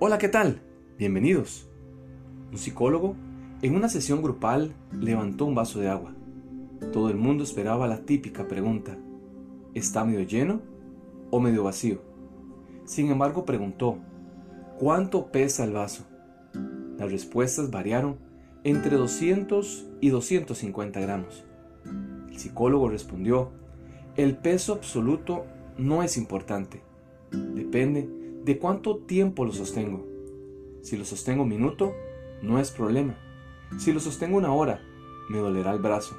Hola, ¿qué tal? Bienvenidos. Un psicólogo, en una sesión grupal, levantó un vaso de agua. Todo el mundo esperaba la típica pregunta, ¿está medio lleno o medio vacío? Sin embargo, preguntó, ¿cuánto pesa el vaso? Las respuestas variaron entre 200 y 250 gramos. El psicólogo respondió, el peso absoluto no es importante, depende de cuánto tiempo lo sostengo. Si lo sostengo un minuto, no es problema. Si lo sostengo una hora, me dolerá el brazo.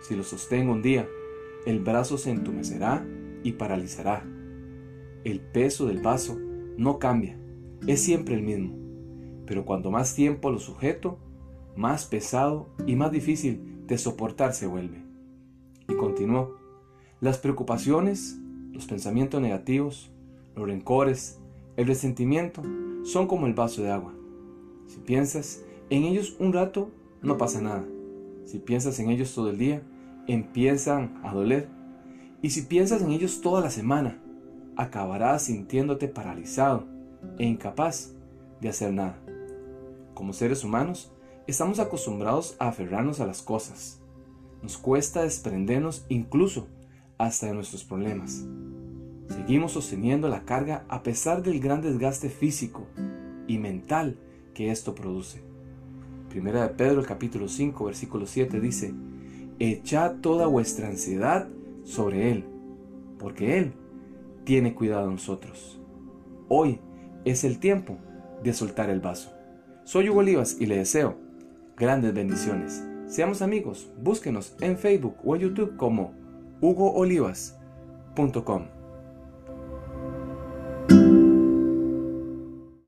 Si lo sostengo un día, el brazo se entumecerá y paralizará. El peso del vaso no cambia, es siempre el mismo. Pero cuando más tiempo lo sujeto, más pesado y más difícil de soportar se vuelve. Y continuó, las preocupaciones, los pensamientos negativos, los rencores, el resentimiento son como el vaso de agua. Si piensas en ellos un rato, no pasa nada. Si piensas en ellos todo el día, empiezan a doler. Y si piensas en ellos toda la semana, acabarás sintiéndote paralizado e incapaz de hacer nada. Como seres humanos, estamos acostumbrados a aferrarnos a las cosas. Nos cuesta desprendernos incluso hasta de nuestros problemas. Seguimos sosteniendo la carga a pesar del gran desgaste físico y mental que esto produce. Primera de Pedro capítulo 5 versículo 7 dice, Echad toda vuestra ansiedad sobre Él, porque Él tiene cuidado de nosotros. Hoy es el tiempo de soltar el vaso. Soy Hugo Olivas y le deseo grandes bendiciones. Seamos amigos, búsquenos en Facebook o en YouTube como hugoolivas.com.